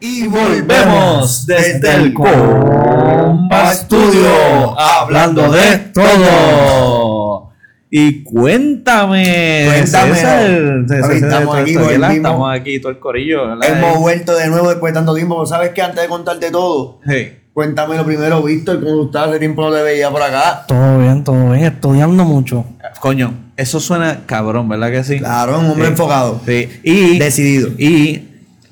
Y volvemos desde el Compa Studio hablando de todo. Y cuéntame, Cuéntame. César, estamos César, aquí, César, estamos aquí todo el corillo. ¿verdad? Hemos vuelto de nuevo después de tanto tiempo. ¿Sabes qué? Antes de contarte todo, Sí. cuéntame lo primero, Víctor, cómo estás. Hace tiempo no te veía por acá. Todo bien, todo bien, estudiando mucho. Coño, eso suena cabrón, ¿verdad que sí? Claro, un hombre Sí. enfocado. Sí. Y, Decidido. Y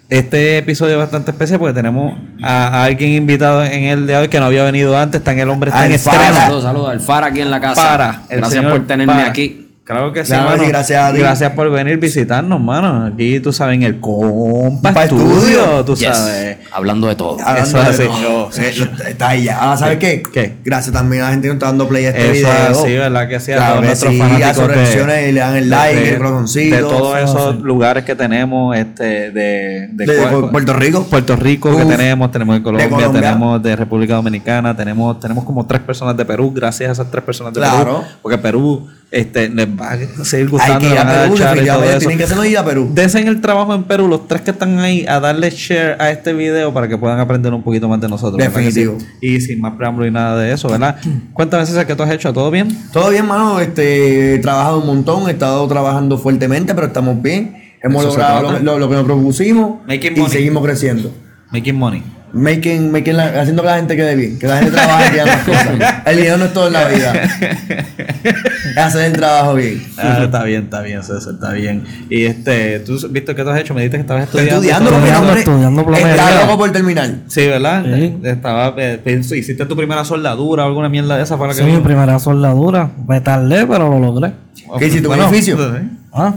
este episodio es bastante especial porque tenemos a, a alguien invitado en el de hoy que no había venido antes. Está en el hombre, está en. Saludos, saludos. El Fara aquí en la casa. Para. Gracias por tenerme Para. aquí. Claro que sí, Claro mano. sí, gracias a ti. Gracias por venir visitarnos, mano. Aquí, tú sabes, en el Compa Estudio, Estudio. tú Yes. sabes. Hablando de todo. Hablando Eso es de así. todo. Eh, Está ahí ya. Ah, ¿sabes qué? ¿Qué? Gracias también a la gente que nos está dando play a este Eso video. es así, ¿verdad? Que sí, a Claro todos sí, fanáticos a sus de- reacciones y le dan el like, de, el corazoncito. de todos eso esos sí. lugares que tenemos, este, de, de, Puerto Rico. Puerto Rico que tenemos, tenemos de Colombia, Colombia. tenemos de República Dominicana, tenemos, tenemos como tres personas de Perú, gracias a esas tres personas de Claro. Perú, porque Perú este, les va a seguir Hay gustando, que ir a a Perú, share y todo. Tienen que hacerlo ir a Perú. Desen el trabajo en Perú, los tres que están ahí, a darle share a este video para que puedan aprender un poquito más de nosotros. ¿verdad que Definitivo. Y sin más preámbulo y nada de eso, ¿verdad? Cuéntame, César, ¿qué tú has hecho? ¿Todo bien? Todo bien, mano. Este, he trabajado un montón, he estado trabajando fuertemente, pero estamos bien. Hemos Eso logrado lo, lo- lo que nos propusimos Making y money. seguimos creciendo. Making money. Making, making la- haciendo que la gente quede bien, que la gente trabaje y haga las cosas. El dinero no es todo en la vida. Hacer el trabajo bien. Ah, está bien, está bien, César, está bien. Y este, tú, Víctor, ¿qué tú has hecho? Me dijiste que estabas estudiando. estudiando, Estudiando, estudiando plomería. está loco por terminar. Sí, ¿verdad? Sí. Estaba, eh, hiciste tu primera soldadura o alguna mierda de esa para Sí, que mi primera soldadura. Me tardé, pero lo logré. ¿Qué hiciste, un Bueno, edificio? sí. Ah,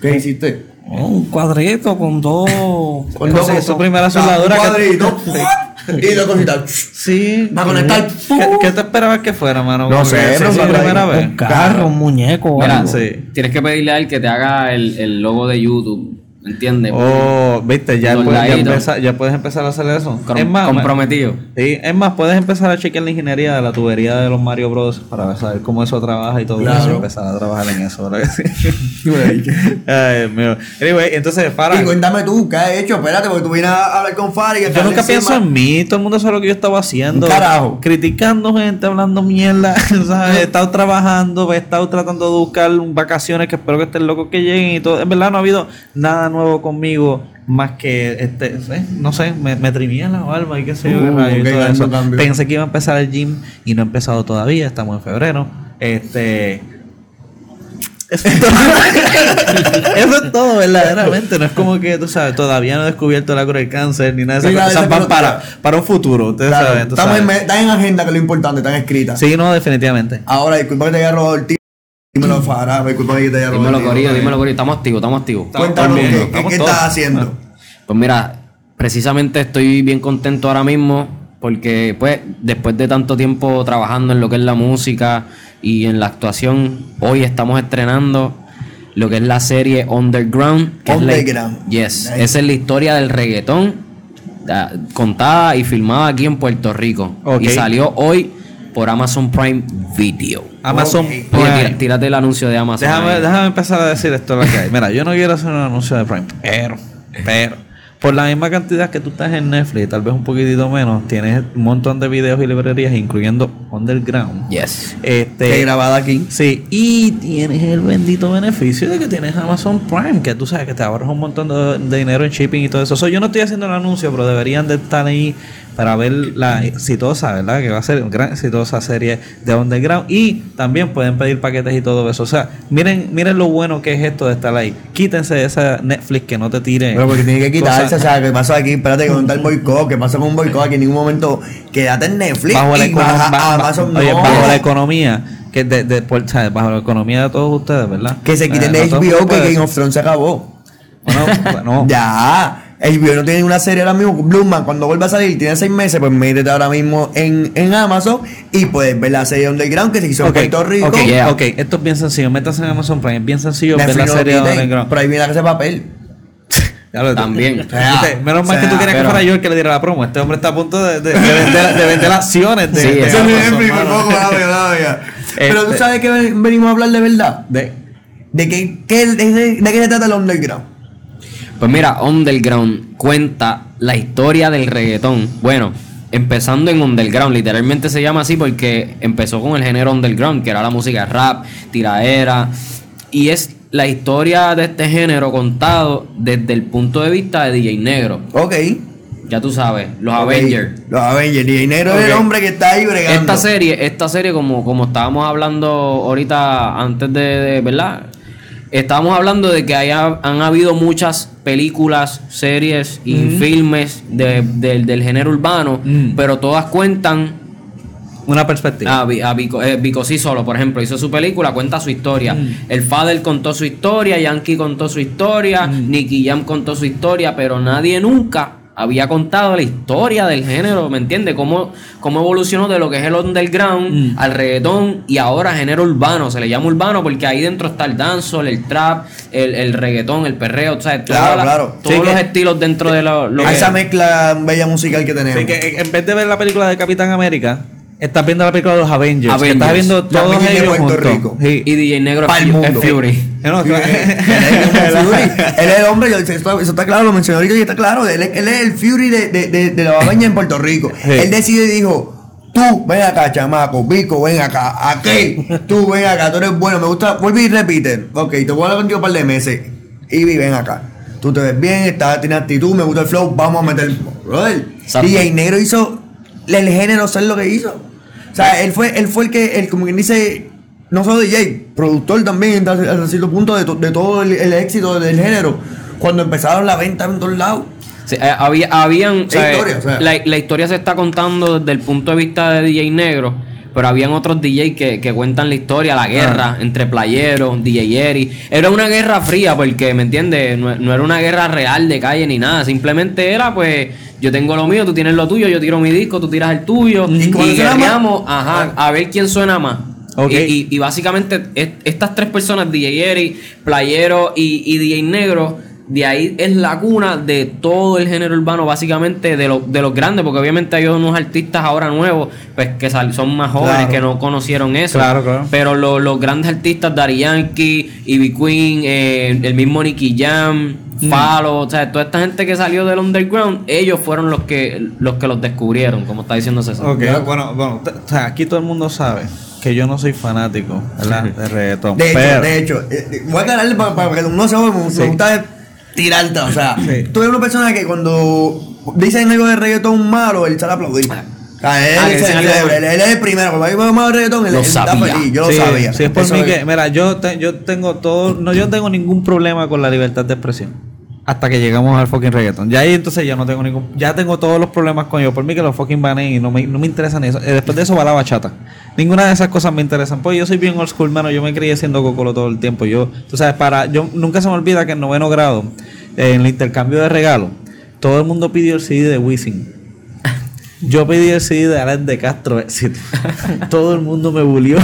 ¿Qué hiciste? Un cuadrito con dos. Con sí, tu primera soldadura Un que- cuadrito. y dos cositas. Sí. Va a conectar. ¿Qué, qué te esperabas que fuera, mano? No sé, que es la primera vez. Un carro, un muñeco. Mira, algo. sí. tienes que pedirle a él que te haga el, el logo de YouTube. ¿Me entiendes? Oh, viste, ya, puedes, ya, Soldadito. empeza- ya puedes empezar a hacer eso. Com- es más, comprometido. Sí, es más, puedes empezar a chequear la ingeniería de la tubería de los Mario Bros. para saber cómo eso trabaja y todo Claro. eso. Empezar a trabajar en eso, ¿verdad que sí? Ay, Dios mío. Anyway, entonces, para. Y cuéntame tú, ¿qué has hecho? Espérate, porque tú vienes a hablar con Fari. Yo nunca pienso en mí, todo el mundo sabe lo que yo estaba haciendo. Carajo. Criticando gente, hablando mierda. ¿sabes? He estado trabajando, he estado tratando de buscar vacaciones que espero que estén locos que lleguen y todo. En verdad no ha habido nada nuevo conmigo más que este, ¿eh? no sé, me, me trimía la barba y qué sé yo, Uh, eso. Pensé que iba a empezar el gym y no he empezado todavía, estamos en febrero. Este. Eso es todo. Eso es todo, verdaderamente. No es como que, tú sabes, todavía no he descubierto la cura del cáncer ni nada de esas cosas. Van para, para un futuro, ustedes Claro, saben. estamos en, sabes. agenda, que es lo importante, están escritas. Sí, no, definitivamente. Ahora, disculpa que te haya robado el Dímelo, Fara. Disculpa que te haya Dímelo. Corillo, dímelo, Corillo. Estamos activos, estamos activos. Cuéntanos, ¿qué, qué- estamos qué todos. estás haciendo? Pues mira, precisamente estoy bien contento ahora mismo porque pues después de tanto tiempo trabajando en lo que es la música y en la actuación, hoy estamos estrenando lo que es la serie Underground. que es la- Underground. yes, Nice. esa es la historia del reggaetón ah, contada y filmada aquí en Puerto Rico. Y salió hoy por Amazon Prime Video. Amazon Ok. Oye, Prime. tira- tírate el anuncio de Amazon. Déjame, ahí. déjame empezar a decir esto lo que hay. Mira, yo no quiero hacer un anuncio de Prime, pero, pero, por la misma cantidad que tú estás en Netflix, tal vez un poquitito menos, tienes un montón de videos y librerías, incluyendo Underground. Yes. Este, grabada aquí. Sí, y tienes el bendito beneficio de que tienes Amazon Prime, que tú sabes que te ahorras un montón de, de dinero en shipping y todo eso. So, yo no estoy haciendo el anuncio, pero deberían de estar ahí para ver la exitosa, ¿verdad? Que va a ser una gran exitosa serie de Underground. Y también pueden pedir paquetes y todo eso. O sea, miren, miren lo bueno que es esto de estar ahí. Quítense de esa Netflix que no te tire. Pero porque tiene que quitarse, cosas- o sea, ¿qué pasa aquí? Espérate, que no está el boicot. ¿Qué pasa con un boicot? Aquí en ningún momento quédate en Netflix bajo la, baja oye, no. bajo la economía que de, de- por- ¿sabes? bajo la economía de todos ustedes verdad Que se quiten Eh, de no HBO que Game of Thrones se acabó. Bueno, bueno, Ya. HBO no tiene una serie ahora mismo. Bloomman, cuando vuelva a salir, tiene seis meses, pues métete ahora mismo en, en Amazon y puedes ver la serie Underground que se hizo Ok, en Puerto Rico. ok, Yeah. ok, esto es bien sencillo. Métanse en Amazon Prime, es bien sencillo ver la no serie de quiten, Underground. Pero ahí viene ese papel. Ya lo- También. Menos mal que tú querías que pero- fuera yo el que le diera la promo. Este hombre está a punto de, de- de vender, de vender acciones de, Sí, de eso es primer poco. Pero tú Este- sabes que venimos a hablar de verdad. De- ¿De qué, qué- de, de- de qué se trata el Underground? Pues mira, Underground cuenta la historia del reggaetón. Bueno, empezando en Underground, literalmente se llama así porque empezó con el género Underground, que era la música rap, tiraera. Y es la historia de este género contado desde el punto de vista de DJ Negro. Ok. Ya tú sabes, los. Avengers. Los Avengers. Y Dinero es el hombre que está ahí bregando. Esta serie, esta serie como, como estábamos hablando ahorita antes de, de- ¿verdad? Estábamos hablando de que haya, han habido muchas películas, series y filmes de- del- del género urbano, Mm. pero todas cuentan Una perspectiva. A Vico, eh, Vico sí solo, por ejemplo, hizo su película, cuenta su historia. El Fader contó su historia, Yankee contó su historia, Nicky Jam contó su historia, pero nadie nunca había contado la historia del género, ¿me entiendes? Cómo, cómo evolucionó de lo que es el underground al reggaetón y ahora género urbano. Se le llama urbano porque ahí dentro está el dancehall, el trap, el, el reggaetón, el perreo, o sea, Claro, claro. todos Sí, los que- estilos dentro de lo, lo A que- esa mezcla bella musical que tenemos. Que eh, en vez de ver la película de Capitán América, estás viendo la película de los Avengers. que Avengers. estás viendo todos ellos. Rico. Sí. Y DJ Negro Fury. No, claro. Él es Fury. Él es el hombre, eso está, claro, lo mencioné ahorita y está claro. Él, es- él es el Fury de, de, de, de la babaña en Puerto Rico. Sí. Él decidió y dijo: Tú, ven acá, chamaco, Vico, ven acá, aquel, tú ven acá, tú eres bueno, me gusta, vuelve y repite. Ok, te voy a hablar contigo un par de meses. Y ven acá. Tú te ves bien, estás, tienes actitud, me gusta el flow, vamos a meter. Brother. DJ Negro hizo el género ser lo que hizo. O sea, él fue, él fue el que, el, como quien dice, no solo DJ, productor también, hasta cierto punto de, to- de todo el, el éxito del género. Cuando empezaron la venta en todos lados. Sí, eh, había, habían, o sea, historia, o sea. La, la historia se está contando desde el punto de vista de DJ Negro, pero habían otros DJ que, que cuentan la historia, la guerra entre playeros, DJ Eri. Era una guerra fría porque, ¿me entiendes? No, no era una guerra real de calle ni nada, simplemente era pues yo tengo lo mío, tú tienes lo tuyo, yo tiro mi disco, tú tiras el tuyo ¿Y y, ajá, a ver quién suena más. Y, y- y básicamente es- estas tres personas, DJ Eri, Playero y, y DJ Negro, de ahí es la cuna de todo el género urbano, básicamente de, lo- de los grandes, porque obviamente hay unos artistas ahora nuevos, pues que sal- son más jóvenes Claro. que no conocieron eso. Claro, claro. Pero lo- los grandes artistas, Daddy Yankee, Ivy Queen, eh, el mismo Nicky Jam, Mm. Falo, o sea, toda esta gente que salió del underground, ellos fueron los que los que los descubrieron, como está diciendo César. Ok, bueno, bueno, t- o sea, aquí todo el mundo sabe que yo no soy fanático ¿verdad? de reggaetón. De hecho, pero, de hecho, eh, eh, voy a aclararle para, para que no se me, gusta tirarte. O sea, Sí. tú eres una persona que cuando dicen algo de reggaetón malo, él sale a aplaudir. O sea, él, Ah, es el primero. Cuando hay malo de reggaetón, él, Lo él está sabía. feliz. Yo sí, lo sabía. sí, es por Eso mí que, mira, yo, te- yo tengo todo, no, yo no tengo ningún problema con la libertad de expresión. Hasta que llegamos al fucking reggaeton. Ya ahí entonces ya no tengo ningún, ya tengo todos los problemas con ellos. Por mí que los fucking banen y no me, no me interesan eso. Eh, después de eso va la bachata. Ninguna de esas cosas me interesan. Pues yo soy bien old school, mano. Yo me crié siendo cocolo todo el tiempo. Yo, tú sabes, para, yo nunca se me olvida que en noveno grado, en el intercambio de regalos, todo el mundo pidió el CD de Wisin. Yo pedí el CD de Alan de Castro Éxito. Todo el mundo me bulió.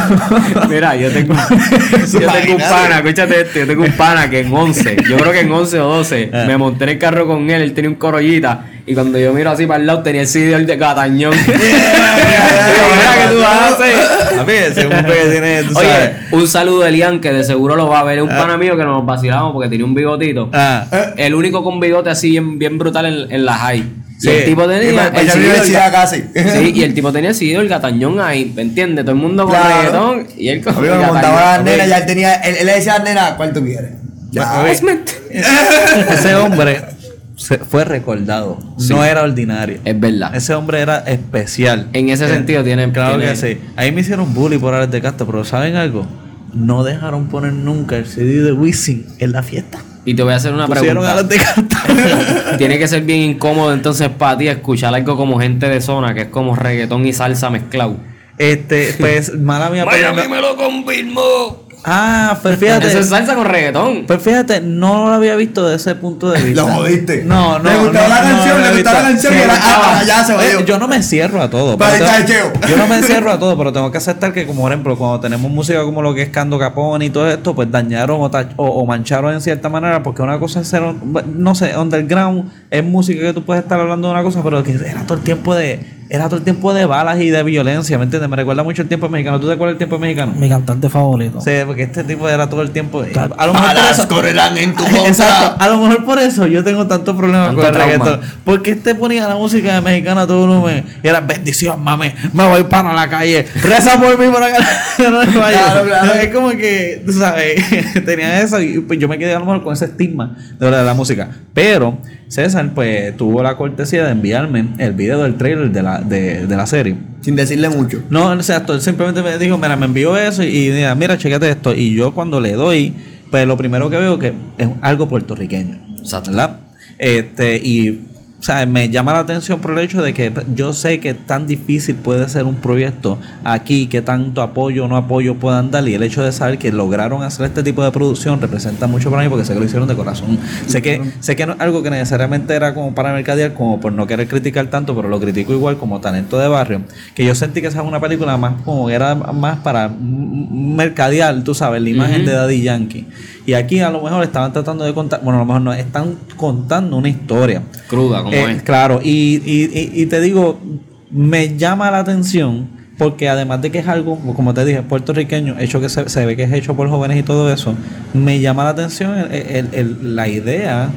Mira, yo tengo, yo tengo un pana, escúchate esto, yo tengo un pana que en 11, yo creo que en 11 o 12, Ah. me monté en el carro con él, él tenía un corollita, y cuando yo miro así para el lado tenía el CD de Catañón. Digo, mira que tú haces. A mí, ese que tiene, tú sabes. Oye, un saludo de Elian que de seguro lo va a ver, es un pana mío que nos vacilamos porque tenía un bigotito. Ah, El único con bigote así bien, bien brutal en, en la high. Sí. Y el tipo tenía el la CD del universidad ga- casi. Sí, y el tipo tenía el CD del gatañón ahí, ¿me entiendes? Todo el mundo con Claro. reggaetón y él con el me montaba la gatañón. nena, ya él tenía, él, él le decía a la nena, ¿cuál tú quieres? Ya. Ese hombre se- fue recordado. No era ordinario. Es verdad. Ese hombre era especial. En ese sentido tiene- Claro tiene- que sí. Ahí me hicieron bully por Alex de Castro, pero ¿saben algo? No dejaron poner nunca el CD de Wisin en la fiesta. Y te voy a hacer una Pusieron pregunta. Tiene que ser bien incómodo entonces para ti escuchar algo como gente de zona, que es como reggaetón y salsa mezclado. este, pues, mala mía. pero no- me lo confirmó. Ah, pues fíjate. Eso es salsa con reggaetón. Pues fíjate, no lo había visto desde ese punto de vista. Lo jodiste. No, no. Le gustaba no, la canción, le gustaba la canción y era, ah, ya se Eh, valió. Yo no me encierro a todo. Pero tengo- yo no me encierro a todo, pero tengo que aceptar que, como por ejemplo, cuando tenemos música como lo que es Cando Capone y todo esto, pues dañaron o, o- o mancharon en cierta manera, porque una cosa es ser, no sé, underground es música que tú puedes estar hablando de una cosa, pero que era todo el tiempo de era todo el tiempo de balas y de violencia, ¿me entiendes? Me recuerda mucho el tiempo mexicano. ¿Tú te acuerdas del tiempo mexicano? Mi cantante favorito. Sí, porque este tipo era todo el tiempo. A lo mejor por Balas eso- correrán en tu Exacto. A lo mejor por eso yo tengo tanto problema Tanto con el trauma. reggaetón. Porque este ponía la música de mexicana a todo volumen. Y era bendición, mami. Me voy para la calle. Reza por mí por acá. no me. Claro, claro. Es como que, tú sabes, tenía eso. Y pues yo me quedé a lo mejor con ese estigma de la, de la música. Pero César, pues tuvo la cortesía de enviarme el video del trailer de la, de, de la serie. Sin decirle mucho. No, exacto. Él simplemente me dijo, mira, me envió eso y, mira, mira, chécate esto. Y yo cuando le doy, pues lo primero que veo que es algo puertorriqueño. Exacto. ¿Verdad? Este, y, o sea, me llama la atención por el hecho de que yo sé que tan difícil puede ser un proyecto aquí, que tanto apoyo o no apoyo puedan dar. Y el hecho de saber que lograron hacer este tipo de producción representa mucho para mí porque sé que lo hicieron de corazón. Sé que, sé que no es algo que necesariamente era como para mercadear, como por no querer criticar tanto, pero lo critico igual como talento de barrio. Que yo sentí que esa es una película más como era más para mercadear, tú sabes, la imagen de Daddy Yankee. Y aquí a lo mejor estaban tratando de contar, bueno, a lo mejor no, están contando una historia. Cruda, como Eh, es. Claro, y, y- y- y te digo, me llama la atención porque además de que es algo, como te dije, puertorriqueño, hecho que se, se ve que es hecho por jóvenes y todo eso, me llama la atención el- el- el- la idea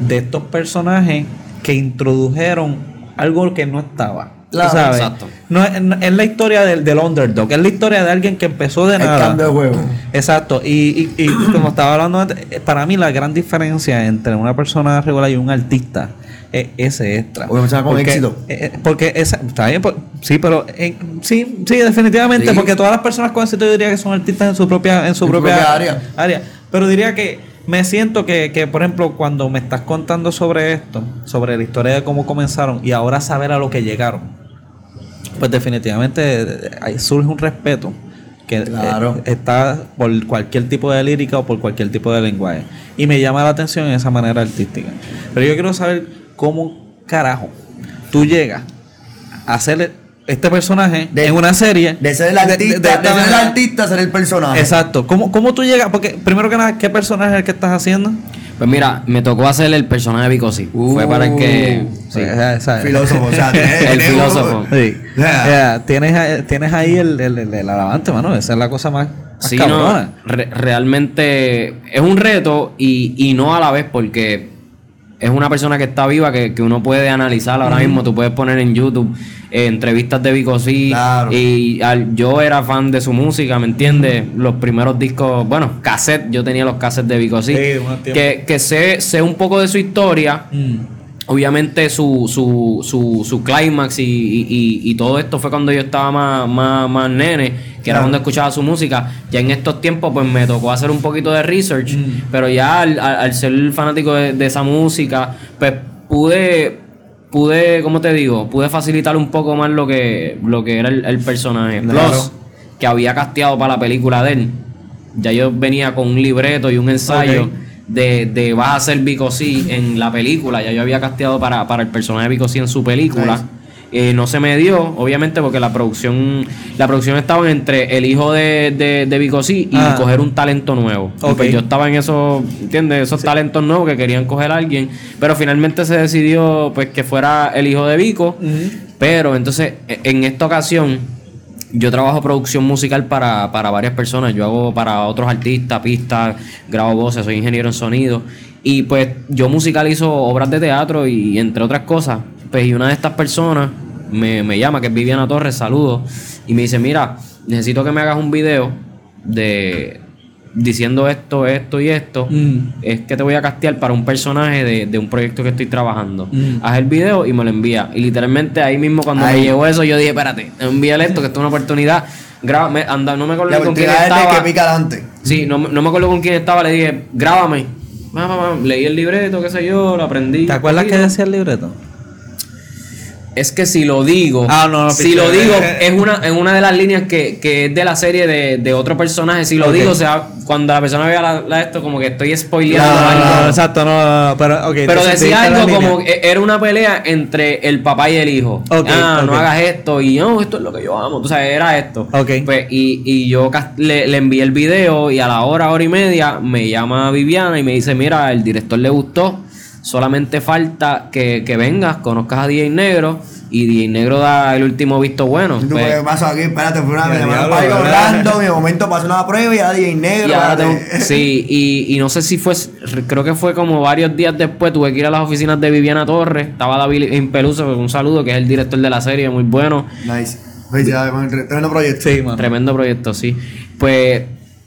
de estos personajes que introdujeron algo que no estaba. Claro, sabes. exacto. No, es, no- es la historia del, del underdog, es la historia de alguien que empezó de El nada. cambio de juego. Exacto, y, y- y como estaba hablando antes, eh, para mí la gran diferencia entre una persona regular y un artista es ese extra. Con Porque- éxito. eh, eh, porque esa, está bien, pues, sí, pero eh, sí, sí, definitivamente, Sí. porque todas las personas con éxito yo diría que son artistas en su propia, en su En su propia, propia área. área. Pero diría que me siento que, que, por ejemplo, cuando me estás contando sobre esto, sobre la historia de cómo comenzaron y ahora saber a lo que llegaron, pues definitivamente eh, ahí surge un respeto que eh, Claro. está por cualquier tipo de lírica o por cualquier tipo de lenguaje. Y me llama la atención esa manera artística. Pero yo quiero saber cómo carajo tú llegas a hacer este personaje De- en una serie. De ser el artista, de, de- de- ser el artista, ser el personaje. Exacto. ¿Cómo, ¿Cómo tú llegas? Porque primero que nada, ¿qué personaje es el que estás haciendo? Pues mira, me tocó hacer el personaje de Vico sí. Fue para el que. sí. O sea, esa- Filósofo, o sea, El filósofo. Sí. Yeah. Yeah, Tienes, ahí- tienes ahí el, el, el, el alabante, mano. Esa es la cosa más, más Sí, no, cabrona. re- realmente es un reto y, y no a la vez porque es una persona que está viva que, que uno puede analizar ahora mismo. Tú puedes poner en YouTube eh, entrevistas de Vico sí. Claro. Y al- yo era fan de su música, ¿me entiendes? Los primeros discos, bueno, cassette, yo tenía los cassettes de Vico sí. Sí, que, que sé, sé un poco de su historia. Mm. Obviamente su, su, su, su clímax y, y- y- todo esto fue cuando yo estaba más, más, más nene, que era cuando escuchaba su música. Ya en estos tiempos pues me tocó hacer un poquito de research, pero ya al, al- al ser fanático de, de esa música, pues pude, pude, ¿cómo te digo? Pude facilitar un poco más lo que, lo que era el, el personaje. Claro. Plus, que había casteado para la película de él. Ya yo venía con un libreto y un ensayo. De, de vas a ser Vico sí en la película. Ya yo había casteado para, para el personaje de Vico sí en su película. Eh, no se me dio, obviamente, porque la producción la producción estaba entre el hijo de, de, de Vico sí y Ah. coger un talento nuevo. Y Ok. pues yo estaba en esos, ¿entiendes? Esos talentos nuevos que querían coger a alguien. Pero finalmente se decidió pues que fuera el hijo de Vico. Pero entonces, e- en esta ocasión, yo trabajo producción musical para, para varias personas. Yo hago para otros artistas, pistas, grabo voces, soy ingeniero en sonido. Y pues yo musicalizo obras de teatro y entre otras cosas. Pues y una de estas personas me, me llama, que es Viviana Torres, saludos. Y me dice, mira, necesito que me hagas un video de diciendo esto, esto y esto. Mm. Es que te voy a castear para un personaje de, de un proyecto que estoy trabajando. Mm. Haz el video y me lo envía. Y literalmente ahí mismo cuando Ahí. me llegó eso, yo dije, espérate, envíale esto, que esto es una oportunidad. Grábame, anda, no me acuerdo con quién estaba. que pica adelante. Sí, no, me- no me acuerdo con quién estaba, le dije, grábame. Ma, ma, ma. Leí el libreto, qué sé yo, lo aprendí. ¿Te acuerdas que decía el libreto? Es que si lo digo, Ah, no, no, si lo digo, es una, en una de las líneas que, que es de la serie de, de otro personaje. Si lo digo, o sea, cuando la persona vea la, la esto, como que estoy spoileando No, algo. no, exacto, no, no, pero ok. Pero decía algo como que era una pelea entre el papá y el hijo. Ah, no hagas esto y no, esto es lo que yo amo. Tú sabes, era esto. Pues, y, y yo le, le envié el video y a la hora, hora y media me llama Viviana y me dice, mira, el director le gustó. Solamente falta que, que vengas, conozcas a DJ Negro y DJ Negro da el último visto bueno. ¿Tú Pues, qué pasó aquí? Espérate, fue una me Ya, llamaron. Orlando, y de momento pasó una prueba y ya DJ negro. y ahora tengo- espérate. sí, y, y no sé si fue, creo que fue como varios días después, tuve que ir a las oficinas de Viviana Torres, estaba David Impeluso, un saludo, que es el director de la serie, muy bueno. Nice. Con el tre- tremendo proyecto. Sí, mano. Tremendo proyecto, sí. Pues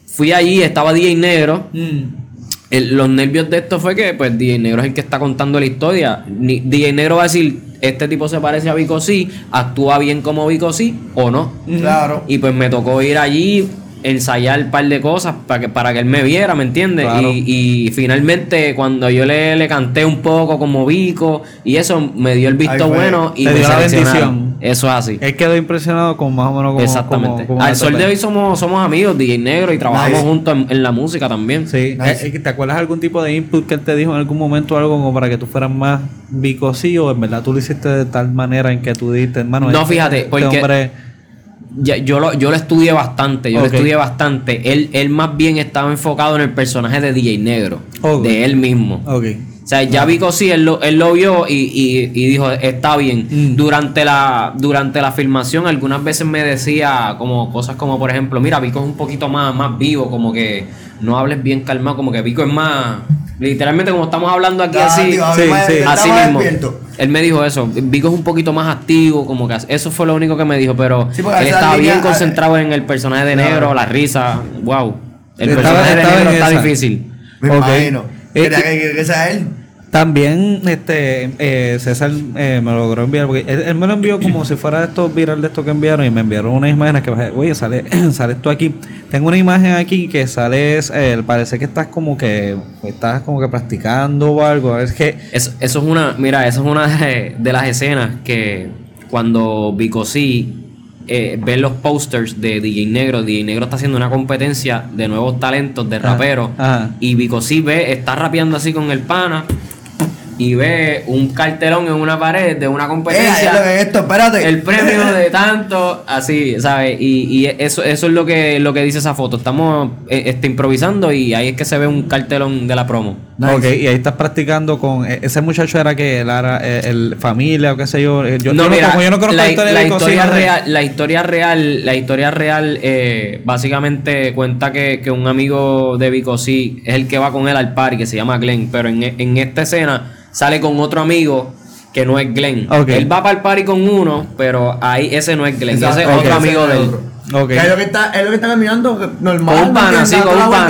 fui allí, estaba DJ Negro. Mm. El- los nervios de esto fue que, pues, DJ Negro es el que está contando la historia. Ni, DJ Negro va a decir, este tipo se parece a Vico sí, actúa bien como Vico sí o no. Claro. Y pues me tocó ir allí, ensayar un par de cosas para que, para que él me viera, ¿me entiendes? Claro. Y, y finalmente cuando yo le, le canté un poco como Vico y eso me dio el visto fue. bueno y Te me dio la bendición. Eso es así. Él quedó impresionado con más o menos como. Exactamente. como- como Al sol de hoy somos, somos amigos, DJ Negro, y trabajamos Nice. juntos en, en la música también. Sí. Nice. Eh, ¿Te acuerdas algún tipo de input que él te dijo en algún momento algo como para que tú fueras más bicosí o en verdad tú lo hiciste de tal manera en que tú dijiste, hermano? No, este- fíjate, este porque- hombre- Ya- yo, lo, yo lo estudié bastante, yo lo estudié bastante. Él, él más bien estaba enfocado en el personaje de DJ Negro, de él mismo. Ok. O sea, ya Vico sí, él lo, él lo vio y, y- y dijo, está bien. Mm. Durante, la, durante la filmación, algunas veces me decía como cosas como, por ejemplo, mira, Vico es un poquito más, más vivo, como que no hables bien calmado, como que Vico es más... Literalmente como estamos hablando aquí así, tío, sí, sí. así mismo. despierto. Él me dijo eso. Vico es un poquito más activo, como que eso fue lo único que me dijo, pero Sí, él estaba línea- bien concentrado en el personaje de Claro. negro, la risa, wow. El Estaba- personaje de negro está esa. difícil. Me Ok. imagino. Que- que sea él. También este eh, César eh, me logró enviar, porque él, él me lo envió como si fuera de estos viral de estos que enviaron y me enviaron unas imágenes que bajé, oye, sale, sale esto aquí. Tengo una imagen aquí que sale, eh, parece que estás como que estás como que practicando o algo. Es que Eso, eso es una, mira, eso es una de, de las escenas que cuando Vico sí eh, ve los posters de DJ Negro, DJ Negro está haciendo una competencia de nuevos talentos de Ajá, raperos ajá. y Vico sí ve, está rapeando así con el pana y ve un cartelón en una pared de una Eh, competencia. es esto, espérate. El premio de tanto, así, ¿sabes? Y, y eso, eso es lo que, lo que dice esa foto. Estamos eh, este, improvisando y ahí es que se ve un cartelón de la promo. Nice. Ok, y ahí estás practicando con e- ese muchacho era que él era eh, el familia o qué sé yo. Eh, Yo no, yo mira, como yo no conozco la, la historia la historia real, la historia real, la historia real, eh, básicamente cuenta que, que un amigo de Vico sí es el que va con él al party, que se llama Glenn, pero en, en esta escena sale con otro amigo que no es Glenn. Él va para el party con uno, pero ahí ese no es Glenn, Exacto, ese es otro amigo de él. otro. Ok. Que es lo que está, es lo que está caminando normal. Con un pana, ¿me sí,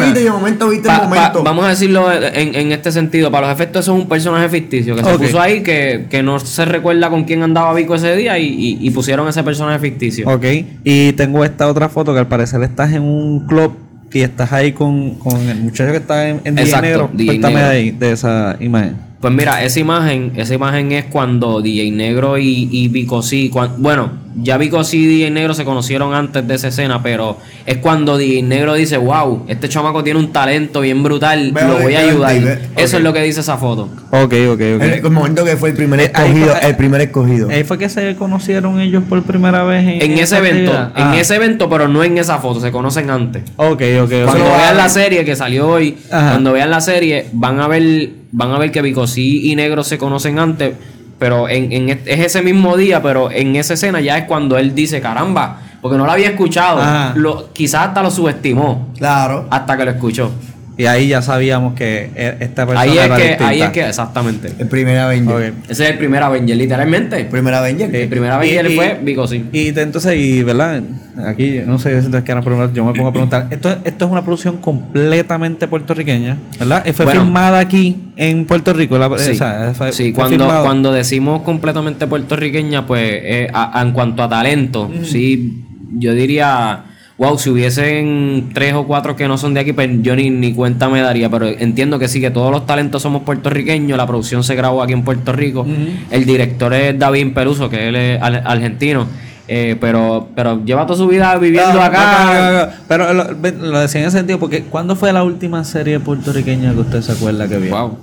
Y de momento viste Pa- el pa- momento. vamos a decirlo en, en este sentido. Para los efectos, eso es un personaje ficticio que se puso ahí, que, que no se recuerda con quién andaba Vico ese día y, y- y pusieron ese personaje ficticio. Ok, y tengo esta otra foto que al parecer estás en un club y estás ahí con, con el muchacho que está en, en Exacto, Negro. DJ Cuéntame ahí, de esa imagen. Pues mira, esa imagen, esa imagen es cuando DJ Negro y, y Vico sí, bueno, ya Vico sí y DJ Negro se conocieron antes de esa escena, pero es cuando DJ Negro dice, wow, este chamaco tiene un talento bien brutal, Veo lo voy a ayudar. ve- Eso es lo que dice esa foto. Ok, ok, ok. El, el momento que fue el primer Eh, ahí escogido. fue- el primer escogido. Ahí fue que se conocieron ellos por primera vez en, En ese evento, en Ah. ese evento, pero no en esa foto, se conocen antes. Ok, ok, ok. Cuando vean la serie que salió hoy, Ajá. cuando vean la serie, van a ver, van a ver que Vicosí y Negro se conocen antes, pero en, en es es ese mismo día, pero en esa escena ya es cuando él dice, caramba, porque no lo había escuchado. Lo, quizás hasta lo subestimó Claro. hasta que lo escuchó. Y ahí ya sabíamos que e- esta persona Ahí es era que, distinta. ahí es que, exactamente. El primer Avenger. Ese es el primer Avenger, literalmente. El primer Avenger. El primer Avenger Y- y- fue Vicosí. Y te- entonces, y verdad, aquí no sé si ustedes quieran preguntar, yo me pongo a preguntar, esto, esto es una producción completamente puertorriqueña, ¿verdad? Fue Bueno. filmada aquí en Puerto Rico, la, Sí, o sea, fue- sí, fue cuando, filmado- cuando decimos completamente puertorriqueña, pues eh, a- a- en cuanto a talento, sí, yo diría, wow, si hubiesen tres o cuatro que no son de aquí, pues yo ni, ni cuenta me daría, pero entiendo que sí, que todos los talentos somos puertorriqueños, la producción se grabó aquí en Puerto Rico, el director es David Peluso, que él es al- argentino, eh, pero, pero lleva toda su vida viviendo acá. Pero lo decía en ese sentido, porque ¿cuándo fue la última serie puertorriqueña que usted se acuerda que vio? Wow.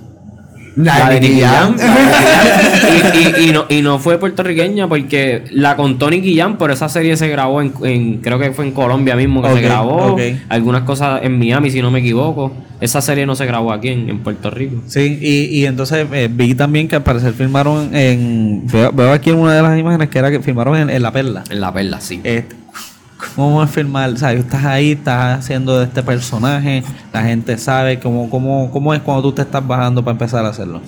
La de Nicky Jam. y, y- y no, y no fue puertorriqueña porque la contó Nicky Jam, pero esa serie se grabó en, en- creo que fue en Colombia mismo que se grabó. Algunas cosas en Miami, si no me equivoco. Esa serie no se grabó aquí en, en Puerto Rico. Sí, y, y entonces eh, vi también que al parecer filmaron en. Veo, veo aquí en una de las imágenes que era que filmaron en, en La Perla. En La Perla, sí. Eh, ¿Cómo es filmar? O sea, estás ahí, estás haciendo de este personaje, la gente sabe cómo, cómo, cómo es cuando tú te estás bajando para empezar a hacerlo.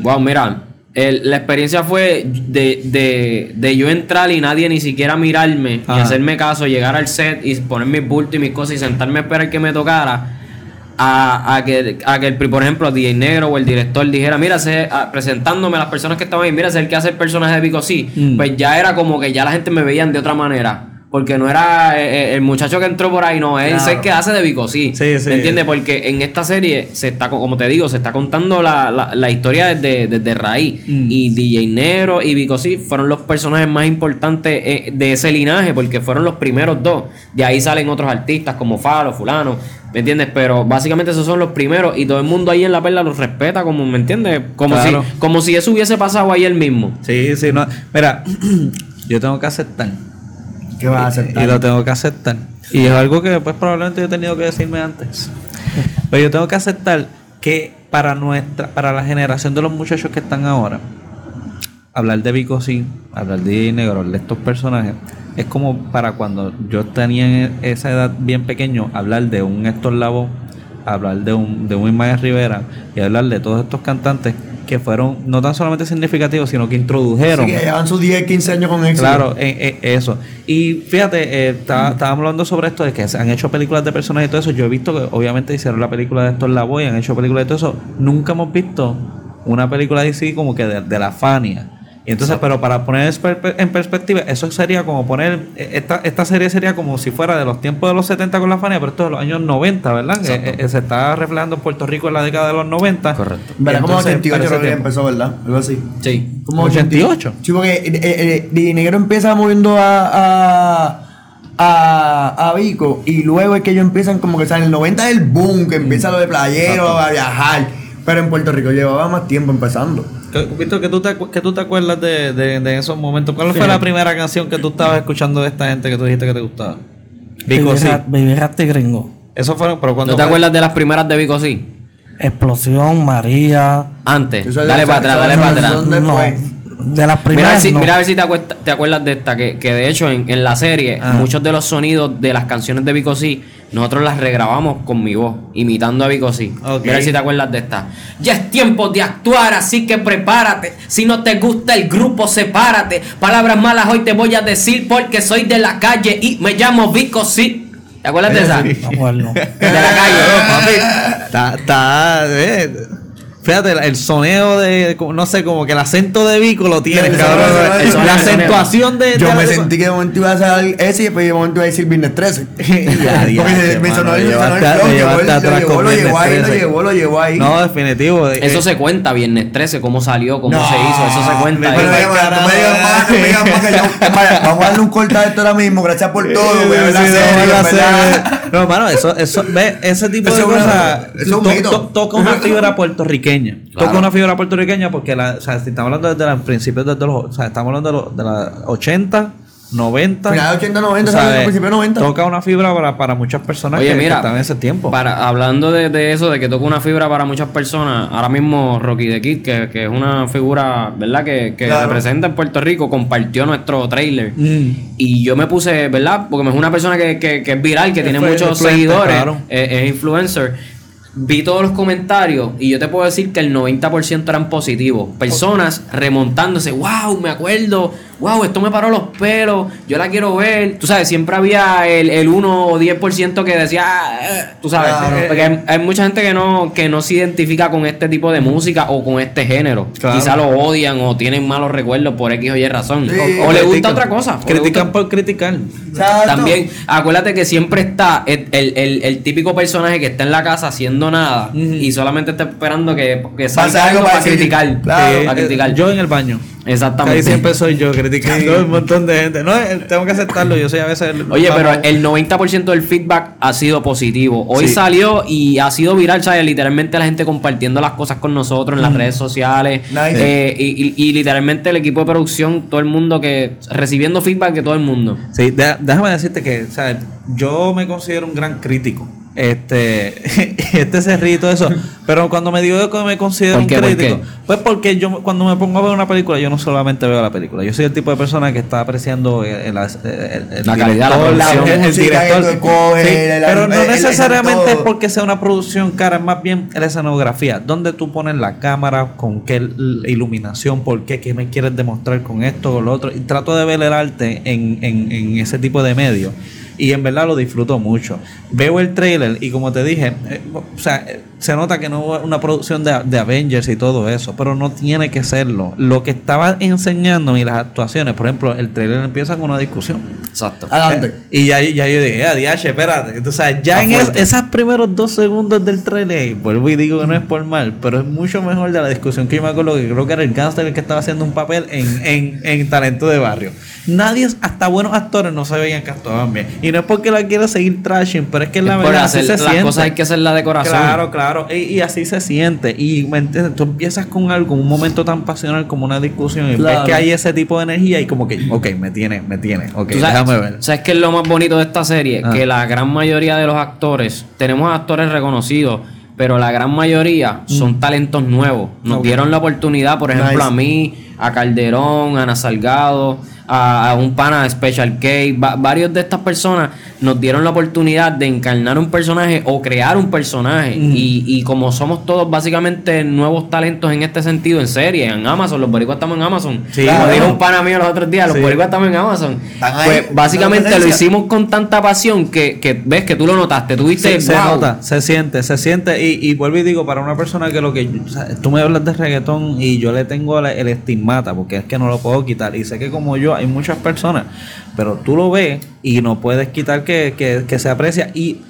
Wow, mira, el- la experiencia fue de, de, de yo entrar y nadie ni siquiera mirarme, ni Ajá. hacerme caso, llegar al set y poner mis bultos y mis cosas y sentarme a esperar que me tocara. A, a que, a que el, por ejemplo, DJ Negro o el director dijera, mira, sé- a- presentándome a las personas que estaban ahí, mira, sé el que hace el personaje de Vico, sí. Mm. Pues ya era como que ya la gente me veían de otra manera. Porque no era eh, eh, el muchacho que entró por ahí, no, es Claro. el que hace de Vico, sí. Sí. ¿Me entiendes? Porque en esta serie se está, co- como te digo, se está contando la, la- la historia desde, desde raíz. Mm. Y DJ Negro y Vico sí fueron los personajes más importantes eh, de ese linaje, porque fueron los primeros dos. De ahí salen otros artistas como Falo, Fulano, ¿me entiendes? Pero básicamente esos son los primeros y todo el mundo ahí en la perla los respeta, como, ¿me entiendes? Como, Claro. si, como si eso hubiese pasado ahí el mismo. Sí, sí, no. Mira, yo tengo que aceptar. ¿Qué vas a aceptar? Y lo tengo que aceptar. Y es algo que pues probablemente yo he tenido que decirme antes. Pero yo tengo que aceptar que para nuestra, para la generación de los muchachos que están ahora, hablar de Vico sí, hablar de Negro, de estos personajes, es como para cuando yo tenía esa edad bien pequeño, hablar de un Héctor Lavoe, hablar de un, de un Ismael Rivera y hablar de todos estos cantantes que fueron no tan solamente significativos, sino que introdujeron Sí, que llevan sus 10, 15 años con éxito. Claro, eh, eh, eso. Y fíjate, eh, está- estábamos hablando sobre esto de que se han hecho películas de personajes y todo eso. Yo he visto que obviamente hicieron la película de Héctor Lavoe, han hecho películas de todo eso. Nunca hemos visto una película así como que de, de la Fania. Y entonces, pero para poner en perspe- en perspectiva, eso sería como poner, esta, esta serie sería como si fuera de los tiempos de los 70 con la Fania, pero esto es de los años 90, ¿verdad? Que, eh, se está reflejando en Puerto Rico en la década de los 90. Correcto. ¿Verdad? Como Entonces, 88 para ese creo que empezó, ¿verdad? Algo así. Sí. Como 88. Sí, porque eh, eh, eh, Didi Negro empieza moviendo a, a, a, a Vico y luego es que ellos empiezan como que o sea, en el 90 es el boom, que empieza lo de playero, a viajar. Pero en Puerto Rico llevaba más tiempo empezando. ¿Qué- Víctor, ¿qué tú te, tú te acuerdas de, de- de esos momentos? ¿Cuál fue la primera canción que tú estabas escuchando de esta gente que tú dijiste que te gustaba? Vico, sí. Baby Rat y Gringo. Eso fue, pero cuando ¿No te acuerdas de las primeras de Vico sí? Explosión, María. Antes. Dale para atrás, dale para atrás. No. De las Mira a ver primeras. si, no. mira a ver si te acuerdas de esta, que, que de hecho en, en la serie Ah. muchos de los sonidos de las canciones de Vico sí, nosotros las regrabamos con mi voz, imitando a Vico sí. Ok. Mira si te acuerdas de esta. Ya es tiempo de actuar, así que prepárate. Si no te gusta el grupo, sepárate. Palabras malas hoy te voy a decir porque soy de la calle y me llamo Vico sí. ¿Te acuerdas de esa? No acuerdo. De la calle, ¿no? Está, está, eh, Fíjate, el soneo de, no sé, como que el acento de Vico lo tiene, cabrón. la acentuación de. Yo de- me de- sentí que de momento iba a hacer ese y después de momento iba a decir Viernes 13. Ya, ya, Porque me sonó el el el- lo atrás llevó, ahí, lo 13. llevó, lo llevó ahí. No, definitivo. eh, Eso se cuenta viernes 13, cómo salió, cómo se hizo, eso se cuenta. Pero ahí. me digan, no me digan más, no me digan más que yo- vaya, Vamos a darle un corte a esto ahora mismo. Gracias por todo. Serie, no, la ¿verdad? serie. No, mano, eso, eso, ve, ese tipo de cosas toca una fibra puertorriqueña. Claro. Toca una fibra puertorriqueña porque, la, o sea, si estamos hablando desde los principios, desde los, o sea, estamos hablando de los, de los 80, 90. Final de 80, 90, o sea, ¿sabes? Principio de 90. Toca una fibra para, para muchas personas Oye, que, que mira, están en ese tiempo. Para, hablando de, de eso, de que toca una fibra para muchas personas, ahora mismo Rocky the Kid, que, que es una figura, ¿verdad? Que, que Claro. representa en Puerto Rico, compartió nuestro trailer. Mm. Y yo me puse, ¿verdad? Porque es una persona que, que- que es viral, que tiene muchos seguidores, claro. es, es influencer. Vi todos los comentarios y yo te puedo decir que el 90% eran positivos. Personas remontándose, wow, me acuerdo, wow, esto me paró los pelos, yo la quiero ver. Tú sabes, siempre había el, el 1 o 10% que decía, "Ah, eh", tú sabes, Claro. porque hay, hay mucha gente que no, que no se identifica con este tipo de música o con este género. Claro. Quizá lo odian o tienen malos recuerdos por X o Y razón. Sí. o, o le gusta otra cosa. Critican por criticar. Exacto. también, acuérdate que siempre está el, el- el- el típico personaje que está en la casa haciendo nada y solamente está esperando que, que salga algo para criticar. claro. para Eh, criticar. Yo en el baño. Exactamente. Ahí siempre soy yo criticando un montón de gente. No, eh, tengo que aceptarlo. Yo soy a veces. el- Oye, pero el 90% del feedback ha sido positivo. Hoy Sí. salió y ha sido viral, ¿sabes? Literalmente la gente compartiendo las cosas con nosotros en las redes sociales. Nice. Eh, y, y- y literalmente el equipo de producción, todo el mundo que recibiendo feedback de todo el mundo. Sí, déjame decirte que, sea, yo me considero un gran crítico. Este, este todo eso. Pero cuando me digo que me considero ¿Por un crítico, pues porque yo cuando me pongo a ver una película, yo no solamente veo la película. Yo soy el tipo de persona que está apreciando el, el- el- el La calidad, la director, producción. el- director. escoges, Sí, el- pero no el- necesariamente el- es porque sea una producción cara, es más bien la escenografía. ¿Dónde tú pones la cámara? ¿Con qué iluminación? ¿Por qué? ¿Qué me quieres demostrar con esto o lo otro? Y trato de ver el arte en, en, en ese tipo de medios. Y en verdad lo disfruto mucho. Veo el trailer y como te dije, eh, o sea, se nota que no es una producción de, de Avengers y todo eso, pero no tiene que serlo. Lo que estaba enseñando y las actuaciones, por ejemplo, el trailer empieza con una discusión. Exacto. Adelante. Y ya, ya yo dije, adiós, espérate. Tú sabes, ya en es- esos primeros dos segundos del trailer, vuelvo y digo que no es por mal, pero es mucho mejor de la discusión que yo me acuerdo que creo que era el gangster el que estaba haciendo un papel en, en, en talento de barrio. Nadie, hasta buenos actores, no se veían que actuaban bien. Y no es porque la quiera seguir trashing, pero es que la Es por verdad así hacer se las siente. cosas hay que hacerlas de corazón. Claro, claro. Y, y así se siente. Y ¿me entiendes? tú empiezas con algo, un momento tan pasional como una discusión, y Claro. ves que hay ese tipo de energía y como que, ok, me tiene, me tiene. Ok, ¿Tú sabes, déjame ver. ¿Sabes qué es lo más bonito de esta serie? Ah. Que la gran mayoría de los actores, tenemos actores reconocidos, pero la gran mayoría son talentos nuevos. Nos Mm. Dieron la oportunidad, por ejemplo, Nice. a mí, a Calderón, a Ana Salgado, a, a un pana Special K, va- varios de estas personas nos dieron la oportunidad de encarnar un personaje o crear un personaje. Mm. Y, y como somos todos básicamente nuevos talentos en este sentido, en serie, en Amazon, los boricuas estamos en Amazon. Sí, Como claro. dijo un pana mío los otros días, los Sí. boricuas estamos en Amazon. Pues básicamente lo hicimos con tanta pasión que, que ves que tú lo notaste. Tú viste, Sí, se wow. nota, se siente, se siente. Y, y vuelvo y digo, para una persona que lo que. o sea, tú me hablas de reggaetón y yo le tengo la- el estigmata, porque es que no lo puedo quitar. Y sé que como yo hay muchas personas, pero tú lo ves y no puedes quitar que, que, que se aprecia. Y.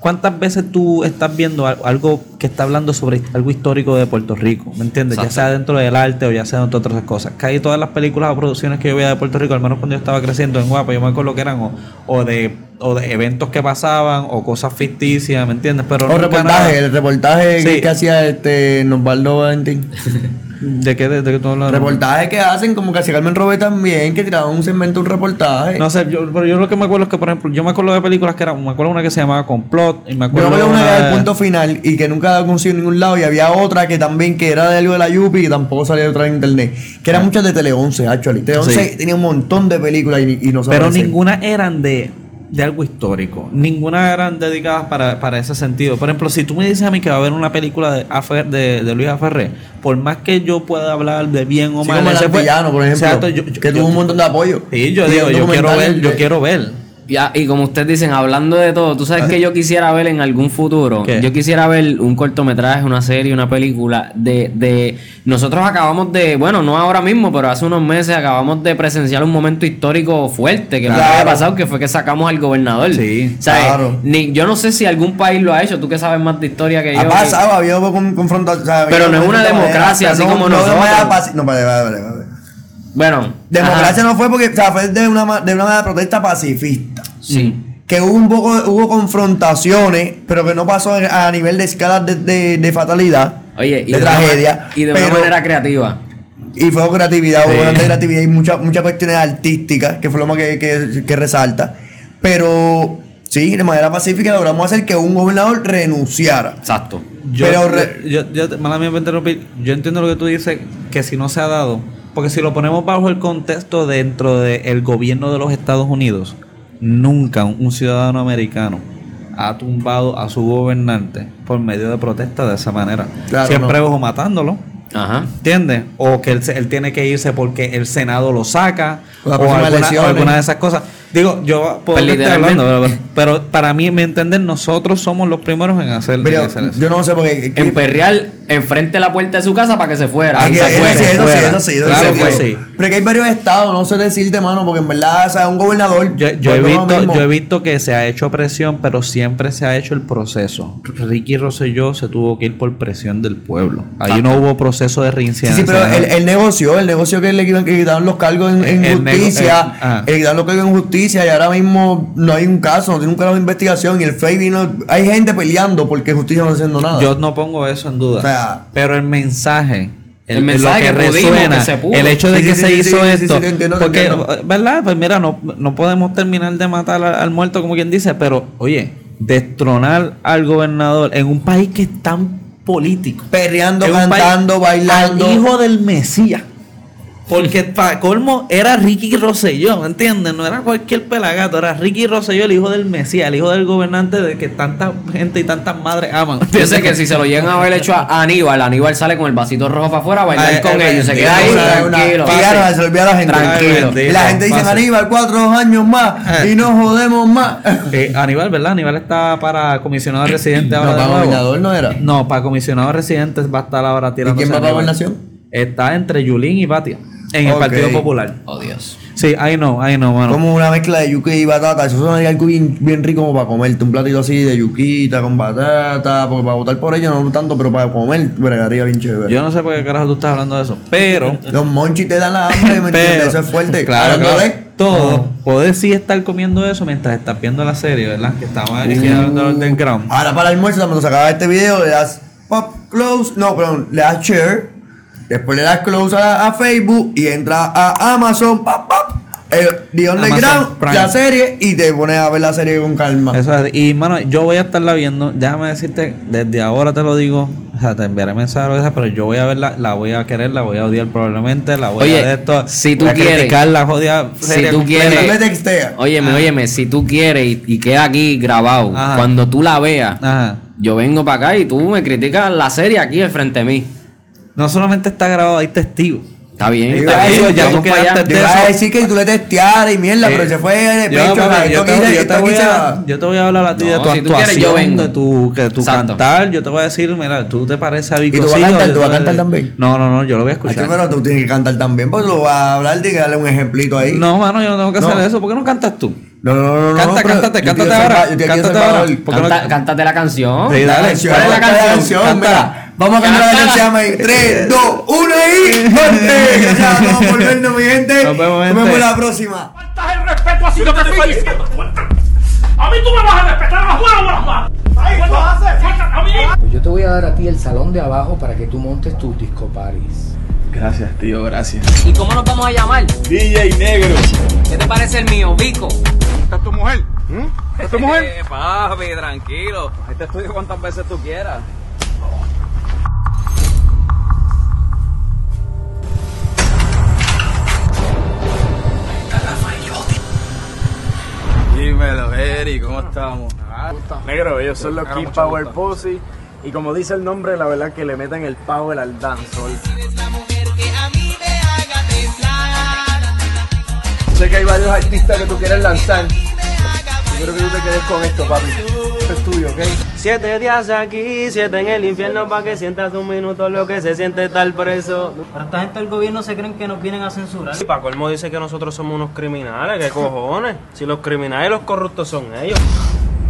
¿Cuántas veces tú estás viendo al- algo que está hablando sobre algo histórico de Puerto Rico? ¿Me entiendes? Ya sea dentro del arte o ya sea dentro de otras cosas. Casi todas las películas o producciones que yo veía de Puerto Rico, al menos cuando yo estaba creciendo en Guapa, yo me acuerdo que eran o, o de, o de eventos que pasaban o cosas ficticias, ¿me entiendes? Pero O reportaje, nada- el reportaje Sí. que, hacía este Osvaldo Valentín. ¿De qué, de, de qué tú hablas? Reportaje que hacen como que hacía Carmen Robert también, que tiraban un segmento, un reportaje. No sé, yo, pero yo lo que me acuerdo es que, por ejemplo, yo me acuerdo de películas que eran, me acuerdo una que se llamaba Complot, y me Yo acuerdo me acuerdo una era de- punto final y que nunca la conseguí en ningún lado. Y había otra que también que era de algo de la Yupi y que tampoco salía de otra en internet. Que eran muchas de Tele 11, actually. Tele 11 Ah. Sí. tenía un montón de películas y, y no se Pero ninguna eran de, de algo histórico. Ninguna eran dedicadas para, para ese sentido. Por ejemplo, si tú me dices a mí que va a haber una película de, Afer- de, de Luis Aferré, por más que yo pueda hablar de bien o Sí, mal, como el ese Antillano, por ejemplo, Exacto, yo- yo- que tuvo un montón de apoyo. Sí, yo digo, yo quiero ver, yo quiero ver. Ya, y como ustedes dicen, hablando de todo, tú sabes que yo quisiera ver en algún futuro. ¿Qué? Yo quisiera ver un cortometraje, una serie, una película de, de. Nosotros acabamos de, bueno, no ahora mismo, pero hace unos meses acabamos de presenciar un momento histórico fuerte que Claro. había pasado, que fue que sacamos al gobernador. Sí, ¿Sabes? claro. Ni, yo no sé si algún país lo ha hecho, tú que sabes más de historia que yo. Ha pasado, había con, confrontación. Pero no es una de manera- democracia, así no- como no nosotros. No, vale, vale, vale. Bueno. Democracia ajá, no fue porque, o sea, fue de una, ma- de una protesta pacifista. Sí. Que hubo un poco, hubo confrontaciones, pero que no pasó a nivel de escala de, de- de fatalidad, Oye, y de una tragedia. Y de pero- una manera creativa. Y fue creatividad, Sí. hubo bastante creatividad y muchas muchas cuestiones artísticas, que fue lo más que, que- que resalta. Pero sí, de manera pacífica logramos hacer que un gobernador renunciara. Exacto. Yo, Pero re- yo, yo, yo- mala mía por interrumpir. Yo entiendo lo que tú dices, que si no se ha dado, porque si lo ponemos bajo el contexto dentro del gobierno de los Estados Unidos, nunca un, ciudadano americano ha tumbado a su gobernante por medio de protesta de esa manera. Claro, Siempre no. o matándolo. Ajá. ¿Entiendes? O que él, él tiene que irse porque el Senado lo saca. O alguna, o alguna de esas cosas. Digo, yo puedo Pues, literalmente. hablando, pero, pero para mí, me entender, nosotros somos los primeros en hacer, en hacer eso. yo no sé por qué. En perreal, enfrente de la puerta de su casa para que se fuera. Aquí, se eso sí, eso sí, fuera. eso sí, eso Claro sí. Pero que hay varios estados, no sé decirte, mano, porque en verdad, o sea, un gobernador. Yo, yo he visto, yo he visto que se ha hecho presión, pero siempre se ha hecho el proceso. Ricky Rosselló se tuvo que ir por presión del pueblo. Ahí no hubo proceso de reincidencia. sí, pero el, el negocio, el negocio que le que quitaron los cargos en, en El nego- justicia, el- ah. el quitaron los cargos en justicia y ahora mismo no hay un caso, no tiene un caso de investigación y el FEI vino, hay gente peleando porque justicia no está haciendo nada. Yo no pongo eso en duda. O sea, pero el mensaje, El mensaje lo que pudimos, que se pudo. el hecho de Sí, que sí, se sí, hizo esto, entiendo, porque. ¿verdad? Pues mira, no, no podemos terminar de matar al, al muerto como quien dice, pero oye, destronar al gobernador en un país que es tan político. perreando, país- cantando, bailando. Al hijo del Mesías. Porque para colmo era Ricky Rosselló, ¿me entiendes? No era cualquier pelagato, era Ricky Rosselló, el hijo del Mesías, el hijo del gobernante de que tanta gente y tantas madres aman. Yo sé que si se lo llegan a haber hecho a Aníbal, Aníbal sale con el vasito rojo para afuera a bailar Ay, con ellos. Se queda ahí Una- una- tranquilo. fíjate, se olvida la gente. Tranquilo. Ay, Y la gente dice. Aníbal, cuatro años más Eh. y no jodemos más. Eh, Aníbal, ¿verdad? Aníbal está para comisionado residente ahora No, para gobernador no era. No, para comisionado residente va a estar ahora tirando. quién va para gobernación? Está entre Yulín y Patia. En el. Partido Popular. Oh, Dios. Sí, ahí no, ahí no, mano. Como una mezcla de yuca y batata. Eso suena algo bien, bien rico como para comerte. Un platito así de yuquita con batata. Porque para votar por ello no tanto, pero para comer, bregaría bien chévere. Yo no sé por qué carajo tú estás hablando de eso, pero. Los monchis te dan la hambre, ¿me entiendes? pero Eso es fuerte. Claro, claro. de- Todo. Puedes sí estar comiendo eso mientras estás viendo la serie, ¿verdad? Que estamos aquí hablando del underground. Ahora para el almuerzo, cuando se acaba este video, le das pop, close, no, perdón, le das share, después le das close a, a Facebook y entra a Amazon, pop, pop, el The Underground, Amazon la serie y te pones a ver la serie con calma. Eso es, y mano, yo voy a estarla viendo, déjame decirte, desde ahora te lo digo, o sea, te enviaré mensajes, pero yo voy a verla, la voy a querer, la voy a odiar probablemente, la voy Oye, a de esto, si tú voy a quieres- criticar la jodida si serie tú quieres- me textea. Óyeme, óyeme, si tú quieres y, y queda aquí grabado, Ajá. cuando tú la veas, Ajá. yo vengo para acá y tú me criticas la serie aquí al frente de mí. No solamente está grabado, hay testigos. Está bien, está bien, decir, ya tú quedaste a eso- decir que tú le testearas y mierda, Eh, pero se fue de Yo, pecho. yo te, voy a, hablar a ti de tu si tú quieres, actuación, yo vengo. de tu, que tu cantar. Yo te voy a decir, mira, tú te pareces a Vico ¿Y tú vas a cantar? ¿Tú vas a te- cantar también? No, no, no, yo lo voy a Ay, escuchar. pero tú tienes que cantar también, pues lo vas a hablar de que darle un ejemplito ahí. No, mano, yo no tengo que No. hacer eso. ¿Por qué no cantas tú? No, no, no. no, Canta, cántate, cántate ahora, cántate ahora. valor. ¿Por qué no- Canta- cántate la canción. Sí, dale. canción, ¿Cuál es la ¿cuál canción? Cántala. Vamos a cantar la canción ahí. 3, 2, 1 y ¡corte! Gracias a todos por vernos, mi gente. Nos vemos, gente. Nos vemos la próxima. faltas el respeto así que te estoy diciendo. A mí tú me vas a respetar las las malas. Ahí, ¿qué vas a hacer? A mí. Pues yo te voy a dar a ti el salón de abajo para que tú montes tus disco parties. Gracias, tío, gracias. ¿Y cómo nos vamos a llamar? DJ Negro. ¿Qué te parece el mío, Vico? ¿Esta es tu mujer? ¿Esta es tu mujer? Eh, papi, tranquilo. Ahí te estudio cuantas veces tú quieras. Dímelo, Eri, ¿cómo estamos? Negro, ellos son los Kid Power Pussy. Y como dice el nombre, la verdad que le meten el power al dancehall. Sé que hay varios artistas que tú quieres lanzar. Yo quiero que tú te quedes con esto, papi. Esto es tuyo, ¿ok? Siete días aquí, siete en el infierno para que sientas un minuto lo que se siente estar preso. Pero esta gente del gobierno se creen que nos vienen a censurar. Y Paco Elmo dice que nosotros somos unos criminales, ¿qué cojones? Si los criminales y los corruptos son ellos.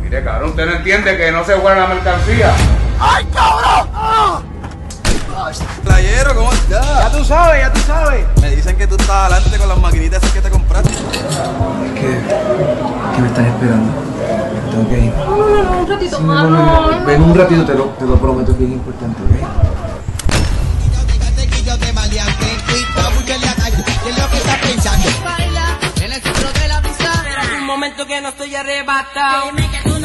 Mire, cabrón, usted no entiende que no se guarda la mercancía. ¡Ay, cabrón! Playero, ¿cómo estás? Ya tú sabes, ya tú sabes. Que tú estás adelante con las maquinitas esas que te compraste. que me están esperando. Tengo que ir. un ratito Sí, más. ven, ven, ven un ratito, te lo, te lo prometo, es bien importante, ¿ok? Baila en el centro de la pista. Un momento que no estoy arrebatado. Dime que tú